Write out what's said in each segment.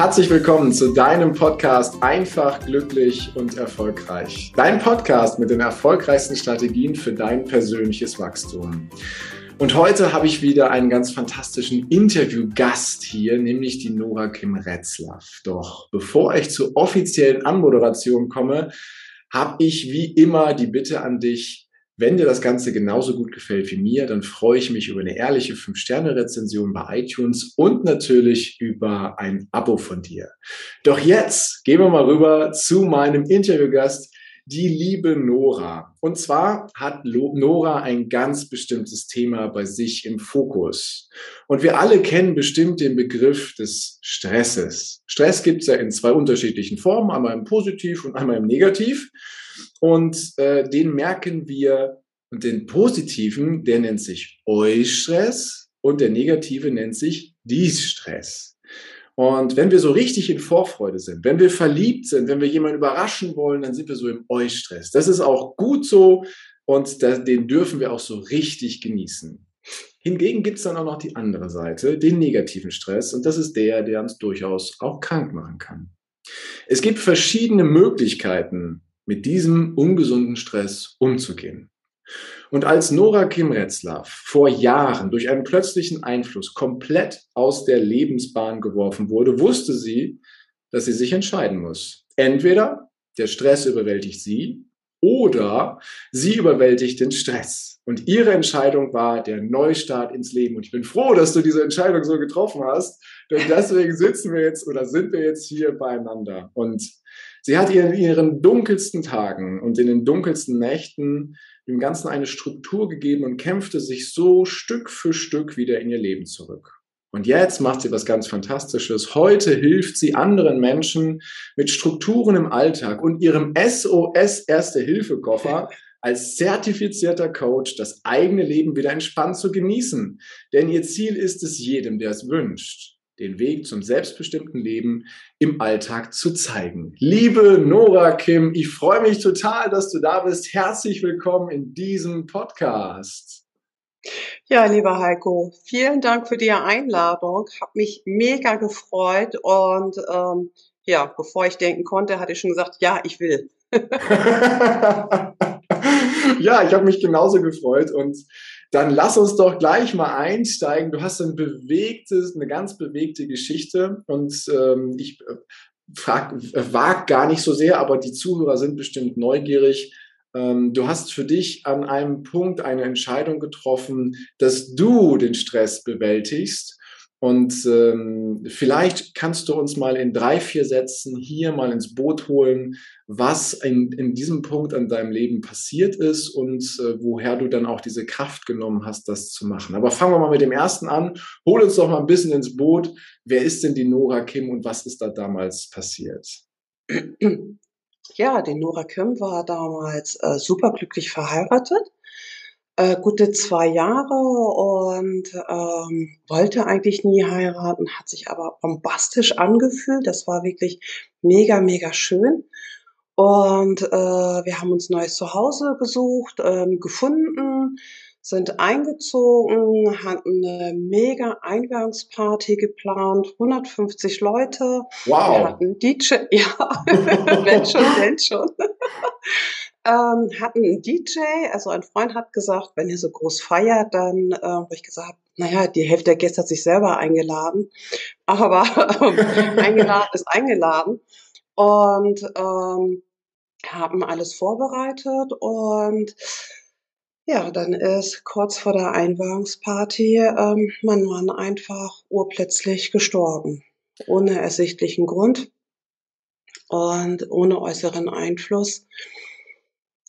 Herzlich willkommen zu deinem Podcast Einfach, glücklich und erfolgreich. Dein Podcast mit den erfolgreichsten Strategien für dein persönliches Wachstum. Und heute habe ich wieder einen ganz fantastischen Interviewgast hier, nämlich die Nora Kim Retzlaff. Doch bevor ich zur offiziellen Anmoderation komme, habe ich wie immer die Bitte an dich, wenn dir das Ganze genauso gut gefällt wie mir, dann freue ich mich über eine ehrliche 5-Sterne-Rezension bei iTunes und natürlich über ein Abo von dir. Doch jetzt gehen wir mal rüber zu meinem Interviewgast, die liebe Nora. Und zwar hat Nora ein ganz bestimmtes Thema bei sich im Fokus. Und wir alle kennen bestimmt den Begriff des Stresses. Stress gibt es ja in zwei unterschiedlichen Formen, einmal im Positiv und einmal im Negativ. Und äh, den merken wir, und den positiven, der nennt sich Eustress und der negative nennt sich Distress. Und wenn wir so richtig in Vorfreude sind, wenn wir verliebt sind, wenn wir jemanden überraschen wollen, dann sind wir so im Eustress. Das ist auch gut so und das, den dürfen wir auch so richtig genießen. Hingegen gibt es dann auch noch die andere Seite, den negativen Stress, und das ist der, der uns durchaus auch krank machen kann. Es gibt verschiedene Möglichkeiten, mit diesem ungesunden Stress umzugehen. Und als Nora Kim vor Jahren durch einen plötzlichen Einfluss komplett aus der Lebensbahn geworfen wurde, wusste sie, dass sie sich entscheiden muss. Entweder der Stress überwältigt sie oder sie überwältigt den Stress. Und ihre Entscheidung war der Neustart ins Leben. Und ich bin froh, dass du diese Entscheidung so getroffen hast, denn deswegen sitzen wir jetzt oder sind wir jetzt hier beieinander. Und Sie hat in ihren dunkelsten Tagen und in den dunkelsten Nächten dem Ganzen eine Struktur gegeben und kämpfte sich so Stück für Stück wieder in ihr Leben zurück. Und jetzt macht sie was ganz Fantastisches. Heute hilft sie anderen Menschen mit Strukturen im Alltag und ihrem SOS Erste-Hilfe-Koffer als zertifizierter Coach das eigene Leben wieder entspannt zu genießen. Denn ihr Ziel ist es jedem, der es wünscht, den Weg zum selbstbestimmten Leben im Alltag zu zeigen. Liebe Nora Kim, ich freue mich total, dass du da bist. Herzlich willkommen in diesem Podcast. Ja, lieber Heiko, vielen Dank für die Einladung. Hab mich mega gefreut und ähm, ja, bevor ich denken konnte, hatte ich schon gesagt, ja, ich will. ja, ich habe mich genauso gefreut und dann lass uns doch gleich mal einsteigen. Du hast ein bewegtes, eine ganz bewegte Geschichte und ähm, ich äh, frag, äh, wag gar nicht so sehr, aber die Zuhörer sind bestimmt neugierig. Ähm, du hast für dich an einem Punkt eine Entscheidung getroffen, dass du den Stress bewältigst und ähm, vielleicht kannst du uns mal in drei, vier Sätzen hier mal ins Boot holen, was in, in diesem Punkt an deinem Leben passiert ist und äh, woher du dann auch diese Kraft genommen hast, das zu machen. Aber fangen wir mal mit dem ersten an. Hol uns doch mal ein bisschen ins Boot. Wer ist denn die Nora Kim und was ist da damals passiert? Ja, die Nora Kim war damals äh, superglücklich verheiratet äh, gute zwei Jahre und ähm, wollte eigentlich nie heiraten, hat sich aber bombastisch angefühlt. Das war wirklich mega, mega schön. Und äh, wir haben uns neues Zuhause gesucht, ähm, gefunden, sind eingezogen, hatten eine mega Einweihungsparty geplant, 150 Leute. Wow. Wir hatten DJ, ja, wenn schon, wenn schon ähm, hatten einen DJ, also ein Freund hat gesagt, wenn ihr so groß feiert, dann, äh, wo ich gesagt naja, die Hälfte der Gäste hat sich selber eingeladen, aber ähm, eingeladen ist eingeladen und ähm, haben alles vorbereitet und ja, dann ist kurz vor der Einweihungsparty ähm, mein Mann einfach urplötzlich gestorben, ohne ersichtlichen Grund und ohne äußeren Einfluss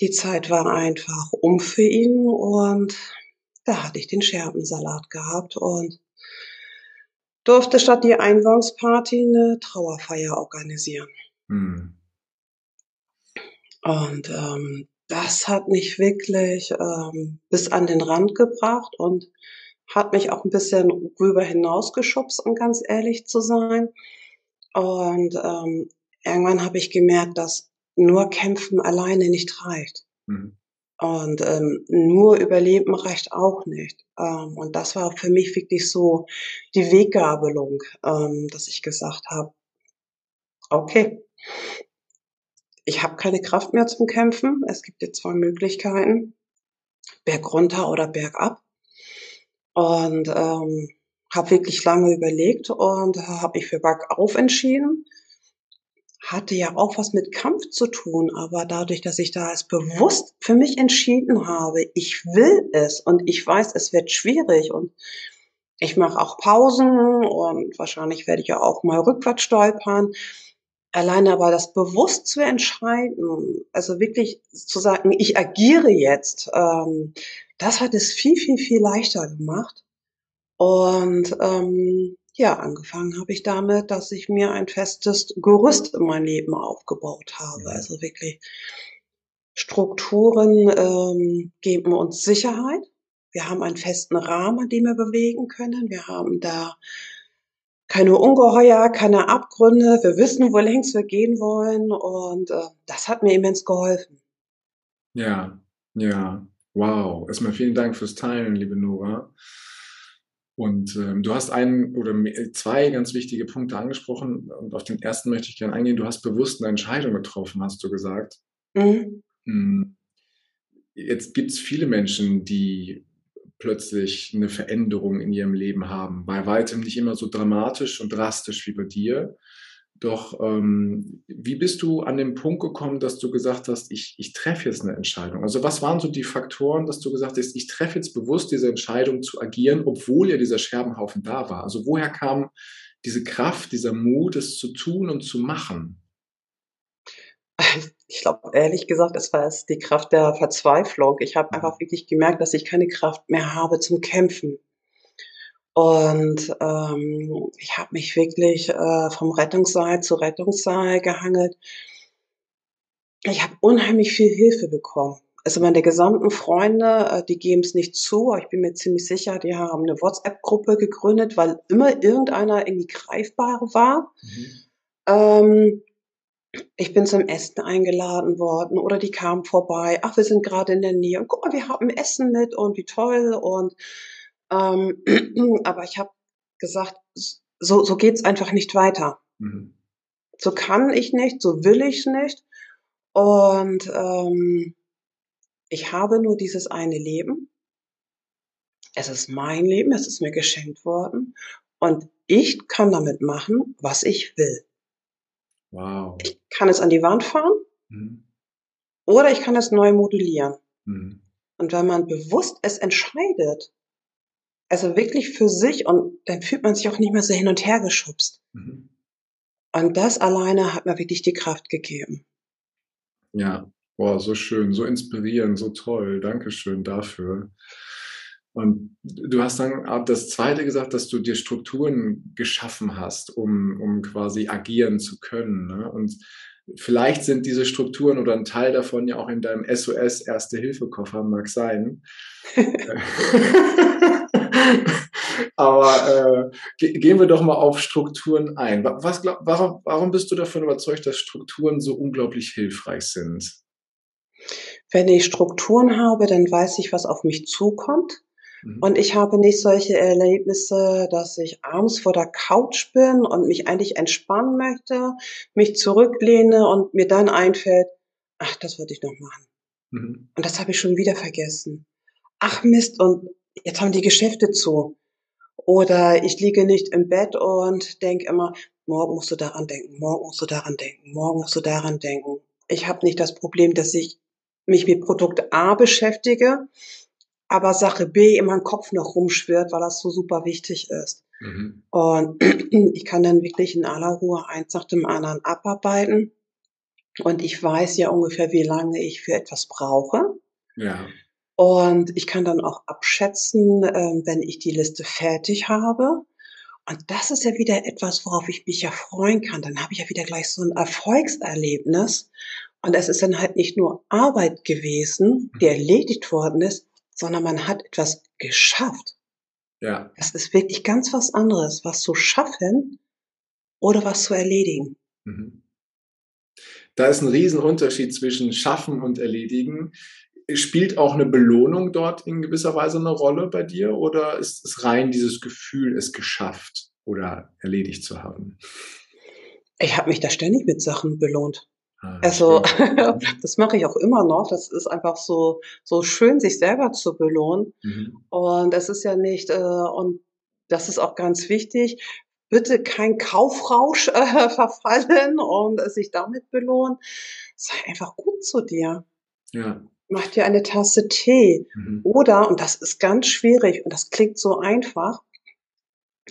die Zeit war einfach um für ihn und da hatte ich den Scherbensalat gehabt und durfte statt die Einweihungsparty eine Trauerfeier organisieren. Hm. Und ähm, das hat mich wirklich ähm, bis an den Rand gebracht und hat mich auch ein bisschen rüber hinausgeschubst, um ganz ehrlich zu sein. Und ähm, irgendwann habe ich gemerkt, dass nur kämpfen alleine nicht reicht. Mhm. Und ähm, nur überleben reicht auch nicht. Ähm, und das war für mich wirklich so die Weggabelung, ähm, dass ich gesagt habe, okay, ich habe keine Kraft mehr zum Kämpfen. Es gibt jetzt zwei Möglichkeiten, Berg runter oder bergab. Und ähm, habe wirklich lange überlegt und habe mich für bergauf entschieden. Hatte ja auch was mit Kampf zu tun, aber dadurch, dass ich da als bewusst für mich entschieden habe, ich will es und ich weiß, es wird schwierig und ich mache auch Pausen und wahrscheinlich werde ich ja auch mal rückwärts stolpern. Alleine aber das bewusst zu entscheiden, also wirklich zu sagen, ich agiere jetzt, ähm, das hat es viel, viel, viel leichter gemacht. Und ähm, ja, angefangen habe ich damit, dass ich mir ein festes Gerüst in mein Leben aufgebaut habe. Also wirklich Strukturen ähm, geben uns Sicherheit. Wir haben einen festen Rahmen, den wir bewegen können. Wir haben da keine Ungeheuer, keine Abgründe. Wir wissen, wo längst wir gehen wollen. Und äh, das hat mir immens geholfen. Ja, ja. Wow. Erstmal vielen Dank fürs Teilen, liebe Nora. Und ähm, du hast einen oder zwei ganz wichtige Punkte angesprochen. Und auf den ersten möchte ich gerne eingehen. Du hast bewusst eine Entscheidung getroffen, hast du gesagt. Mhm. Hm. Jetzt gibt es viele Menschen, die plötzlich eine Veränderung in ihrem Leben haben. Bei weitem nicht immer so dramatisch und drastisch wie bei dir. Doch ähm, wie bist du an den Punkt gekommen, dass du gesagt hast, ich, ich treffe jetzt eine Entscheidung? Also was waren so die Faktoren, dass du gesagt hast, ich treffe jetzt bewusst diese Entscheidung zu agieren, obwohl ja dieser Scherbenhaufen da war? Also woher kam diese Kraft, dieser Mut, es zu tun und zu machen? Ich glaube, ehrlich gesagt, es war es die Kraft der Verzweiflung. Ich habe einfach wirklich gemerkt, dass ich keine Kraft mehr habe zum Kämpfen. Und ähm, ich habe mich wirklich äh, vom Rettungssaal zu Rettungssaal gehangelt. Ich habe unheimlich viel Hilfe bekommen. Also meine gesamten Freunde, äh, die geben es nicht zu, aber ich bin mir ziemlich sicher, die haben eine WhatsApp-Gruppe gegründet, weil immer irgendeiner irgendwie greifbar war. Mhm. Ähm, ich bin zum Essen eingeladen worden oder die kamen vorbei. Ach, wir sind gerade in der Nähe und guck mal, wir haben Essen mit und wie toll und ähm, aber ich habe gesagt, so, so geht's einfach nicht weiter. Mhm. So kann ich nicht, so will ich nicht. Und ähm, ich habe nur dieses eine Leben. Es ist mein Leben, es ist mir geschenkt worden. Und ich kann damit machen, was ich will. Wow. Ich kann es an die Wand fahren mhm. oder ich kann es neu modellieren. Mhm. Und wenn man bewusst es entscheidet, also wirklich für sich und dann fühlt man sich auch nicht mehr so hin und her geschubst. Mhm. Und das alleine hat mir wirklich die Kraft gegeben. Ja, boah, so schön, so inspirierend, so toll. Dankeschön dafür. Und du hast dann das zweite gesagt, dass du dir Strukturen geschaffen hast, um, um quasi agieren zu können. Ne? Und vielleicht sind diese Strukturen oder ein Teil davon ja auch in deinem SOS Erste-Hilfe-Koffer, mag sein. Aber äh, gehen wir doch mal auf Strukturen ein. Was, glaub, warum, warum bist du davon überzeugt, dass Strukturen so unglaublich hilfreich sind? Wenn ich Strukturen habe, dann weiß ich, was auf mich zukommt. Mhm. Und ich habe nicht solche Erlebnisse, dass ich abends vor der Couch bin und mich eigentlich entspannen möchte, mich zurücklehne und mir dann einfällt, ach, das wollte ich noch machen. Mhm. Und das habe ich schon wieder vergessen. Ach Mist, und jetzt haben die Geschäfte zu. Oder ich liege nicht im Bett und denke immer, morgen musst du daran denken, morgen musst du daran denken, morgen musst du daran denken. Ich habe nicht das Problem, dass ich mich mit Produkt A beschäftige, aber Sache B in meinem Kopf noch rumschwirrt, weil das so super wichtig ist. Mhm. Und ich kann dann wirklich in aller Ruhe eins nach dem anderen abarbeiten. Und ich weiß ja ungefähr, wie lange ich für etwas brauche. Ja. Und ich kann dann auch abschätzen, äh, wenn ich die Liste fertig habe. Und das ist ja wieder etwas, worauf ich mich ja freuen kann. Dann habe ich ja wieder gleich so ein Erfolgserlebnis. Und es ist dann halt nicht nur Arbeit gewesen, die mhm. erledigt worden ist, sondern man hat etwas geschafft. Ja. Das ist wirklich ganz was anderes, was zu schaffen oder was zu erledigen. Mhm. Da ist ein Riesenunterschied zwischen schaffen und erledigen. Spielt auch eine Belohnung dort in gewisser Weise eine Rolle bei dir oder ist es rein dieses Gefühl, es geschafft oder erledigt zu haben? Ich habe mich da ständig mit Sachen belohnt. Ah, also das mache ich auch immer noch. Das ist einfach so so schön, sich selber zu belohnen. Mhm. Und es ist ja nicht äh, und das ist auch ganz wichtig. Bitte kein Kaufrausch äh, verfallen und äh, sich damit belohnen. Sei einfach gut zu dir. Ja. Mach dir eine Tasse Tee. Mhm. Oder, und das ist ganz schwierig und das klingt so einfach,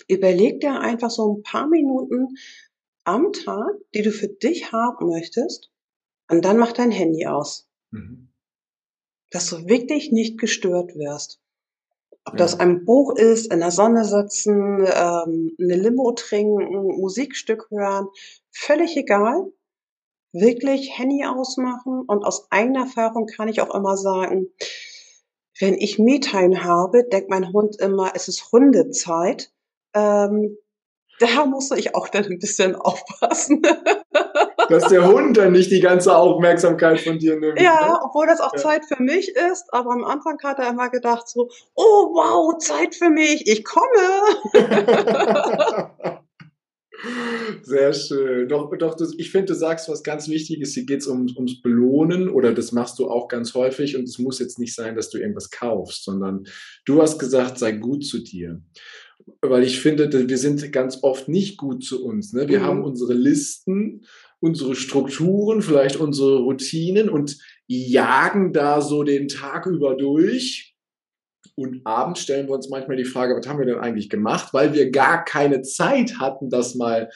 überleg dir einfach so ein paar Minuten, am Tag, die du für dich haben möchtest, und dann mach dein Handy aus. Mhm. Dass du wirklich nicht gestört wirst. Ob ja. das ein Buch ist, in der Sonne sitzen, ähm, eine Limo trinken, Musikstück hören, völlig egal. Wirklich Handy ausmachen und aus eigener Erfahrung kann ich auch immer sagen, wenn ich Me-Time habe, denkt mein Hund immer, es ist Hundezeit. Ähm, da musste ich auch dann ein bisschen aufpassen. Dass der Hund dann nicht die ganze Aufmerksamkeit von dir nimmt. Ja, ne? obwohl das auch ja. Zeit für mich ist, aber am Anfang hat er immer gedacht so, oh wow, Zeit für mich, ich komme. Sehr schön. Doch, doch ich finde, du sagst was ganz Wichtiges. Hier geht es um, ums Belohnen oder das machst du auch ganz häufig und es muss jetzt nicht sein, dass du irgendwas kaufst, sondern du hast gesagt, sei gut zu dir weil ich finde, wir sind ganz oft nicht gut zu uns. Ne? Wir mhm. haben unsere Listen, unsere Strukturen, vielleicht unsere Routinen und jagen da so den Tag über durch. Und abends stellen wir uns manchmal die Frage, was haben wir denn eigentlich gemacht, weil wir gar keine Zeit hatten, das mal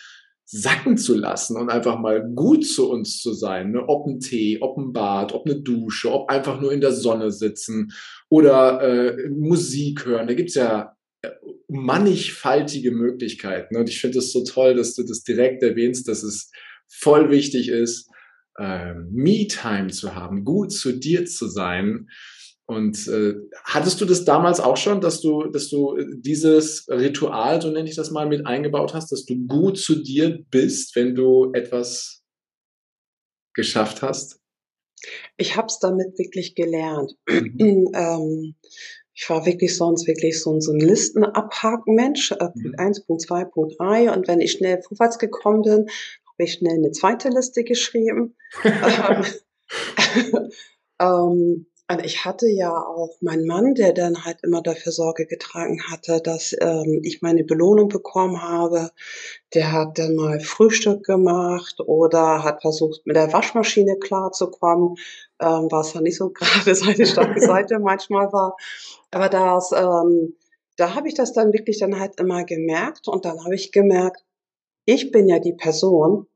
sacken zu lassen und einfach mal gut zu uns zu sein. Ne? Ob ein Tee, ob ein Bad, ob eine Dusche, ob einfach nur in der Sonne sitzen oder äh, Musik hören. Da gibt's ja mannigfaltige Möglichkeiten. Und ich finde es so toll, dass du das direkt erwähnst, dass es voll wichtig ist, äh, Me-Time zu haben, gut zu dir zu sein. Und äh, hattest du das damals auch schon, dass du, dass du dieses Ritual, so nenne ich das mal, mit eingebaut hast, dass du gut zu dir bist, wenn du etwas geschafft hast? Ich habe es damit wirklich gelernt. Mhm. ähm, ich war wirklich sonst wirklich so, so ein Listenabhaken-Mensch, äh, Punkt mhm. 1, Punkt 2, Punkt 3. Und wenn ich schnell vorwärts gekommen bin, habe ich schnell eine zweite Liste geschrieben. ähm, ähm und ich hatte ja auch meinen Mann, der dann halt immer dafür Sorge getragen hatte, dass ähm, ich meine Belohnung bekommen habe. Der hat dann mal Frühstück gemacht oder hat versucht, mit der Waschmaschine klarzukommen, ähm, was ja nicht so gerade seine starke Seite manchmal war. Aber das, ähm, da habe ich das dann wirklich dann halt immer gemerkt und dann habe ich gemerkt, ich bin ja die Person,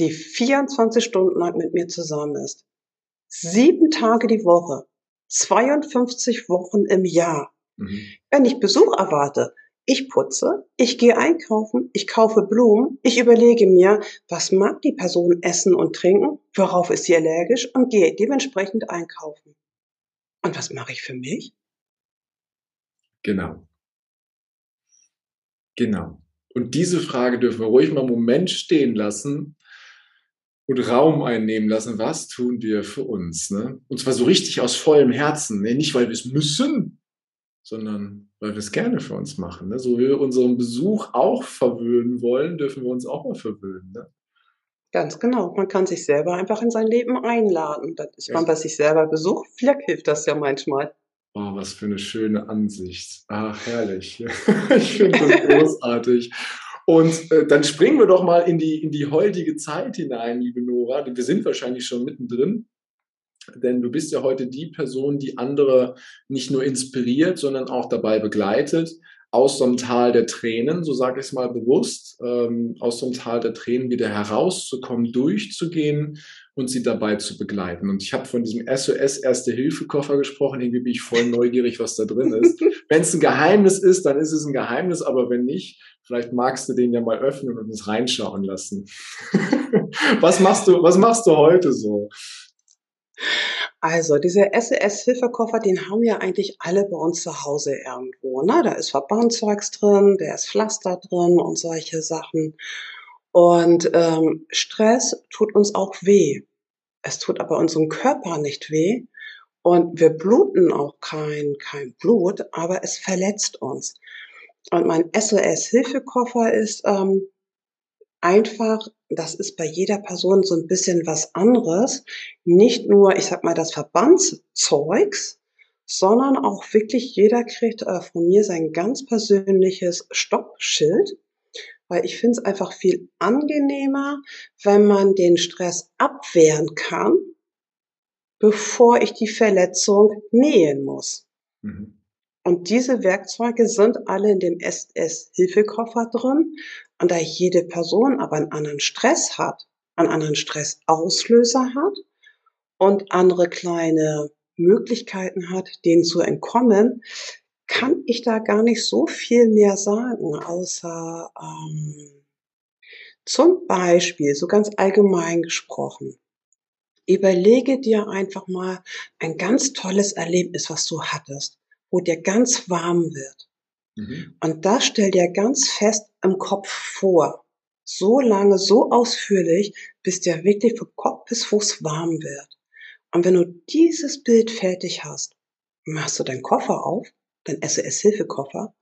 die 24 Stunden lang mit mir zusammen ist. Sieben Tage die Woche. 52 Wochen im Jahr. Mhm. Wenn ich Besuch erwarte, ich putze, ich gehe einkaufen, ich kaufe Blumen, ich überlege mir, was mag die Person essen und trinken, worauf ist sie allergisch und gehe dementsprechend einkaufen. Und was mache ich für mich? Genau. Genau. Und diese Frage dürfen wir ruhig mal einen Moment stehen lassen, und Raum einnehmen lassen, was tun wir für uns? Ne? Und zwar so richtig aus vollem Herzen. Ne? Nicht, weil wir es müssen, sondern weil wir es gerne für uns machen. Ne? So wie wir unseren Besuch auch verwöhnen wollen, dürfen wir uns auch mal verwöhnen. Ne? Ganz genau. Man kann sich selber einfach in sein Leben einladen. Dann ist man bei sich selber besucht. Vielleicht hilft das ja manchmal. Oh, was für eine schöne Ansicht. Ach, herrlich. ich finde das großartig. Und äh, dann springen wir doch mal in die, in die heutige Zeit hinein, liebe Nora. Wir sind wahrscheinlich schon mittendrin, denn du bist ja heute die Person, die andere nicht nur inspiriert, sondern auch dabei begleitet, aus so einem Tal der Tränen, so sage ich es mal bewusst, ähm, aus so einem Tal der Tränen wieder herauszukommen, durchzugehen und sie dabei zu begleiten. Und ich habe von diesem SOS Erste-Hilfe-Koffer gesprochen. Irgendwie bin ich voll neugierig, was da drin ist. wenn es ein Geheimnis ist, dann ist es ein Geheimnis, aber wenn nicht, Vielleicht magst du den ja mal öffnen und uns reinschauen lassen. was machst du, was machst du heute so? Also, diese SES-Hilfekoffer, den haben wir eigentlich alle bei uns zu Hause irgendwo. Ne? Da ist Verbandzeugs drin, da ist Pflaster drin und solche Sachen. Und ähm, Stress tut uns auch weh. Es tut aber unserem Körper nicht weh. Und wir bluten auch kein, kein Blut, aber es verletzt uns. Und mein SOS-Hilfekoffer ist ähm, einfach, das ist bei jeder Person so ein bisschen was anderes. Nicht nur, ich sag mal, das Verbandszeugs, sondern auch wirklich jeder kriegt äh, von mir sein ganz persönliches Stoppschild, weil ich finde es einfach viel angenehmer, wenn man den Stress abwehren kann, bevor ich die Verletzung nähen muss. Mhm. Und diese Werkzeuge sind alle in dem SS-Hilfekoffer drin. Und da jede Person aber einen anderen Stress hat, einen anderen Stressauslöser hat und andere kleine Möglichkeiten hat, denen zu entkommen, kann ich da gar nicht so viel mehr sagen, außer ähm, zum Beispiel, so ganz allgemein gesprochen, überlege dir einfach mal ein ganz tolles Erlebnis, was du hattest, wo dir ganz warm wird. Mhm. Und das stell dir ganz fest im Kopf vor. So lange, so ausführlich, bis dir wirklich von Kopf bis Fuß warm wird. Und wenn du dieses Bild fertig hast, machst du deinen Koffer auf, dein SOS-Hilfekoffer,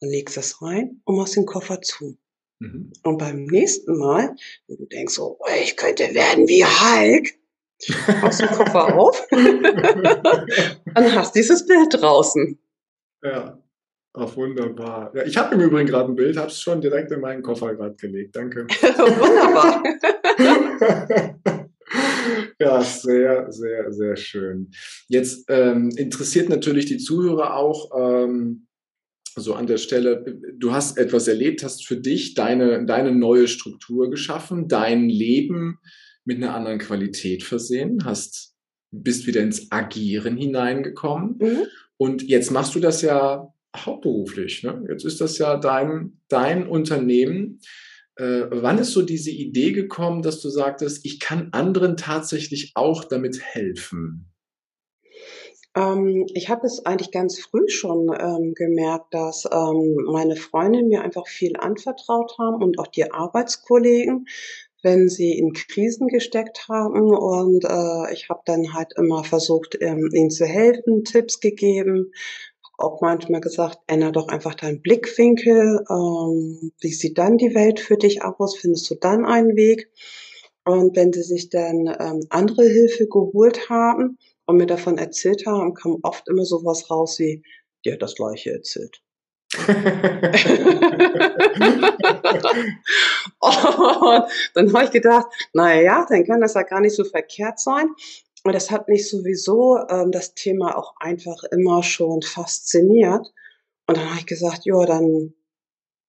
und legst das rein und machst den Koffer zu. Mhm. Und beim nächsten Mal, wenn du denkst, oh, ich könnte werden wie Hulk, machst du den Koffer auf und hast dieses Bild draußen. Ja. Ach, wunderbar. Ja, ich habe im Übrigen gerade ein Bild, habe es schon direkt in meinen Koffer gerade gelegt. Danke. wunderbar. ja, sehr, sehr, sehr schön. Jetzt ähm, interessiert natürlich die Zuhörer auch, ähm, so an der Stelle, du hast etwas erlebt, hast für dich deine, deine neue Struktur geschaffen, dein Leben mit einer anderen Qualität versehen, hast, bist wieder ins Agieren hineingekommen. Mhm. Und jetzt machst du das ja hauptberuflich. Ne? Jetzt ist das ja dein, dein Unternehmen. Äh, wann ist so diese Idee gekommen, dass du sagtest, ich kann anderen tatsächlich auch damit helfen? Ähm, ich habe es eigentlich ganz früh schon ähm, gemerkt, dass ähm, meine Freunde mir einfach viel anvertraut haben und auch die Arbeitskollegen, wenn sie in Krisen gesteckt haben. Und äh, ich habe dann halt immer versucht, ähm, ihnen zu helfen, Tipps gegeben, auch manchmal gesagt, ändere doch einfach deinen Blickwinkel. Ähm, wie sieht dann die Welt für dich aus? Findest du dann einen Weg? Und wenn sie sich dann ähm, andere Hilfe geholt haben und mir davon erzählt haben, kam oft immer sowas raus wie, dir das gleiche erzählt. und dann habe ich gedacht, naja, ja, dann kann das ja gar nicht so verkehrt sein. Und das hat mich sowieso ähm, das Thema auch einfach immer schon fasziniert. Und dann habe ich gesagt, ja, dann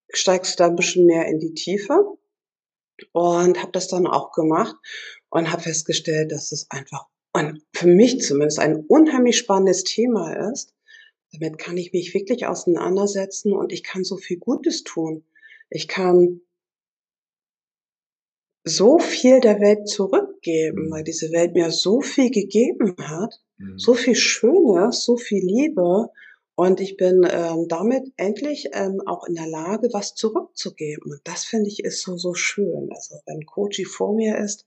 steigst du da ein bisschen mehr in die Tiefe. Und habe das dann auch gemacht und habe festgestellt, dass es einfach ein, für mich zumindest ein unheimlich spannendes Thema ist. Damit kann ich mich wirklich auseinandersetzen und ich kann so viel Gutes tun. Ich kann so viel der Welt zurückgeben, weil diese Welt mir so viel gegeben hat, mhm. so viel Schönes, so viel Liebe. Und ich bin ähm, damit endlich ähm, auch in der Lage, was zurückzugeben. Und das finde ich ist so, so schön. Also wenn Koji vor mir ist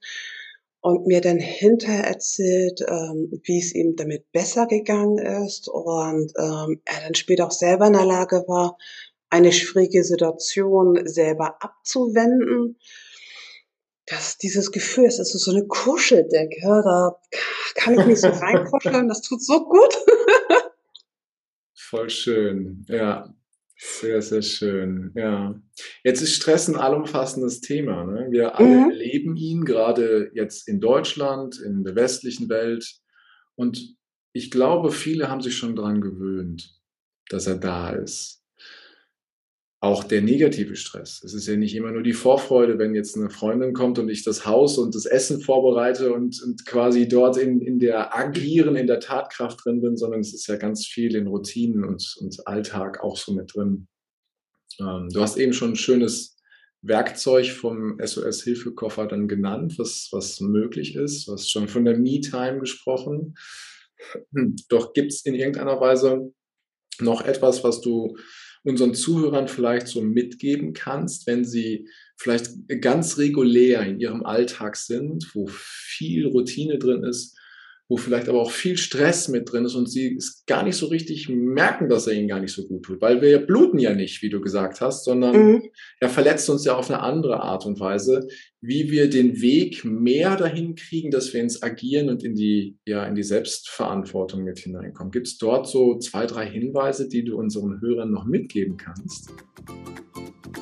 und mir dann hinterher erzählt, ähm, wie es ihm damit besser gegangen ist und ähm, er dann später auch selber in der Lage war, eine schwierige Situation selber abzuwenden das, dieses Gefühl, es ist so eine Kuscheldecke, da kann ich mich so reinkuscheln, das tut so gut. Voll schön, ja. Sehr, sehr schön, ja. Jetzt ist Stress ein allumfassendes Thema. Ne? Wir alle mhm. erleben ihn, gerade jetzt in Deutschland, in der westlichen Welt. Und ich glaube, viele haben sich schon daran gewöhnt, dass er da ist auch der negative Stress. Es ist ja nicht immer nur die Vorfreude, wenn jetzt eine Freundin kommt und ich das Haus und das Essen vorbereite und, und quasi dort in, in der Agieren, in der Tatkraft drin bin, sondern es ist ja ganz viel in Routinen und, und Alltag auch so mit drin. Ähm, du hast eben schon ein schönes Werkzeug vom SOS-Hilfekoffer dann genannt, was, was möglich ist. Du hast schon von der Me-Time gesprochen. Doch gibt es in irgendeiner Weise noch etwas, was du unseren Zuhörern vielleicht so mitgeben kannst, wenn sie vielleicht ganz regulär in ihrem Alltag sind, wo viel Routine drin ist, wo vielleicht aber auch viel Stress mit drin ist und sie es gar nicht so richtig merken, dass er ihnen gar nicht so gut tut. Weil wir bluten ja nicht, wie du gesagt hast, sondern mhm. er verletzt uns ja auf eine andere Art und Weise, wie wir den Weg mehr dahin kriegen, dass wir ins Agieren und in die, ja, in die Selbstverantwortung mit hineinkommen. Gibt es dort so zwei, drei Hinweise, die du unseren Hörern noch mitgeben kannst?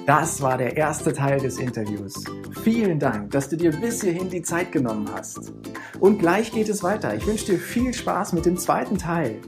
Das war der erste Teil des Interviews. Vielen Dank, dass du dir bis hierhin die Zeit genommen hast. Und gleich geht es weiter. Ich wünsche dir viel Spaß mit dem zweiten Teil.